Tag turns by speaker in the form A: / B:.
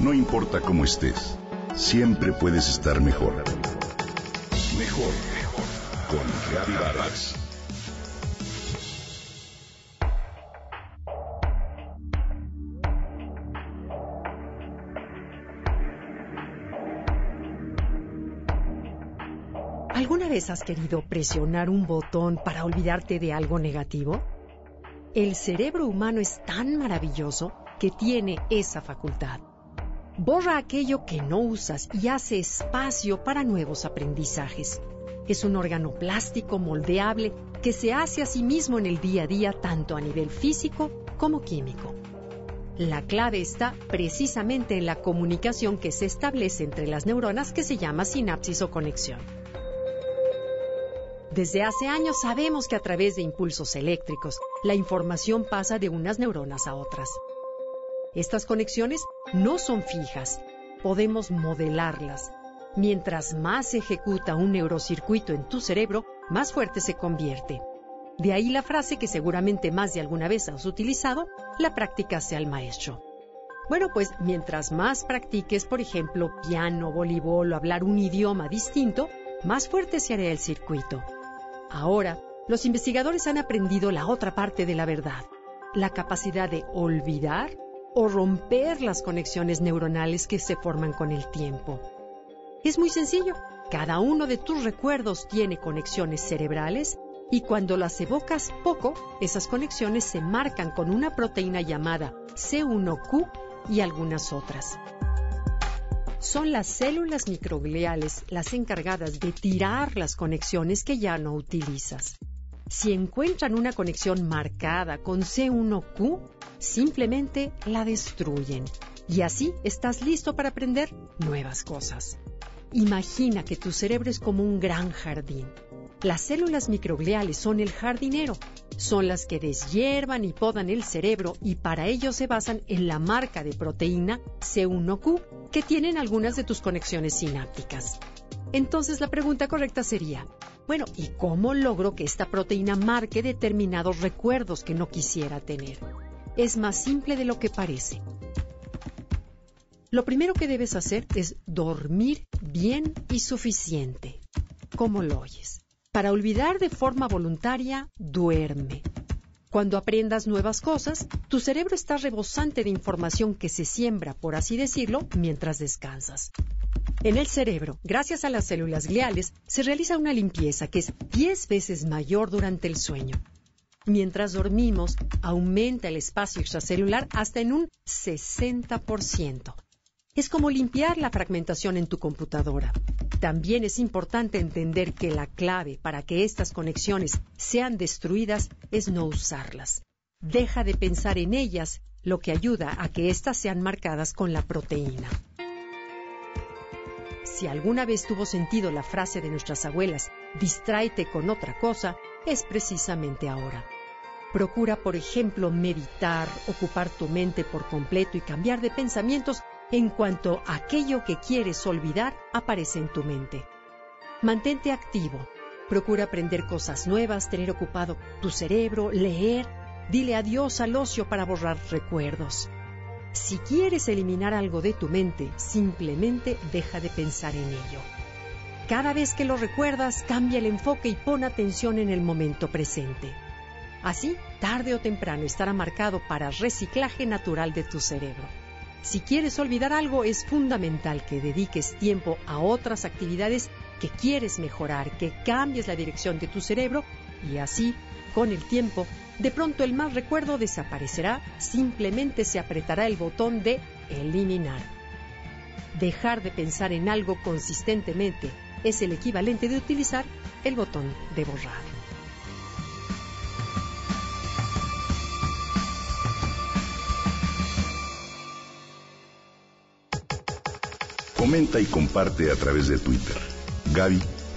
A: No importa cómo estés, siempre puedes estar mejor. Mejor, mejor. Con Reavivadas.
B: ¿Alguna vez has querido presionar un botón para olvidarte de algo negativo? El cerebro humano es tan maravilloso que tiene esa facultad. Borra aquello que no usas y hace espacio para nuevos aprendizajes. Es un órgano plástico moldeable que se hace a sí mismo en el día a día tanto a nivel físico como químico. La clave está precisamente en la comunicación que se establece entre las neuronas que se llama sinapsis o conexión. Desde hace años sabemos que a través de impulsos eléctricos, la información pasa de unas neuronas a otras. Estas conexiones no son fijas, podemos modelarlas. Mientras más se ejecuta un neurocircuito en tu cerebro, más fuerte se convierte. De ahí la frase que seguramente más de alguna vez has utilizado, la práctica sea el maestro. Bueno, pues mientras más practiques, por ejemplo, piano, voleibol o hablar un idioma distinto, más fuerte se hará el circuito. Ahora, los investigadores han aprendido la otra parte de la verdad, la capacidad de olvidar o romper las conexiones neuronales que se forman con el tiempo. Es muy sencillo. Cada uno de tus recuerdos tiene conexiones cerebrales y cuando las evocas poco, esas conexiones se marcan con una proteína llamada C1Q y algunas otras. Son las células microgliales las encargadas de tirar las conexiones que ya no utilizas. Si encuentran una conexión marcada con C1Q, simplemente la destruyen. Y así estás listo para aprender nuevas cosas. Imagina que tu cerebro es como un gran jardín. Las células microgliales son el jardinero. Son las que deshiervan y podan el cerebro y para ello se basan en la marca de proteína C1Q que tienen algunas de tus conexiones sinápticas. Entonces la pregunta correcta sería, bueno, ¿y cómo logro que esta proteína marque determinados recuerdos que no quisiera tener? Es más simple de lo que parece. Lo primero que debes hacer es dormir bien y suficiente. ¿Cómo lo oyes? Para olvidar de forma voluntaria, duerme. Cuando aprendas nuevas cosas, tu cerebro está rebosante de información que se siembra, por así decirlo, mientras descansas. En el cerebro, gracias a las células gliales, se realiza una limpieza que es 10 veces mayor durante el sueño. Mientras dormimos, aumenta el espacio extracelular hasta en un 60%. Es como limpiar la fragmentación en tu computadora. También es importante entender que la clave para que estas conexiones sean destruidas es no usarlas. Deja de pensar en ellas, lo que ayuda a que éstas sean marcadas con la proteína. Si alguna vez tuvo sentido la frase de nuestras abuelas, distráete con otra cosa, es precisamente ahora. Procura, por ejemplo, meditar, ocupar tu mente por completo y cambiar de pensamientos en cuanto aquello que quieres olvidar aparece en tu mente. Mantente activo. Procura aprender cosas nuevas, tener ocupado tu cerebro, leer. Dile adiós al ocio para borrar recuerdos. Si quieres eliminar algo de tu mente, simplemente deja de pensar en ello. Cada vez que lo recuerdas, cambia el enfoque y pon atención en el momento presente. Así, tarde o temprano estará marcado para reciclaje natural de tu cerebro. Si quieres olvidar algo, es fundamental que dediques tiempo a otras actividades que quieres mejorar, que cambies la dirección de tu cerebro y así, con el tiempo, de pronto el mal recuerdo desaparecerá, simplemente se apretará el botón de eliminar. Dejar de pensar en algo consistentemente es el equivalente de utilizar el botón de borrar.
A: Comenta y comparte a través de Twitter.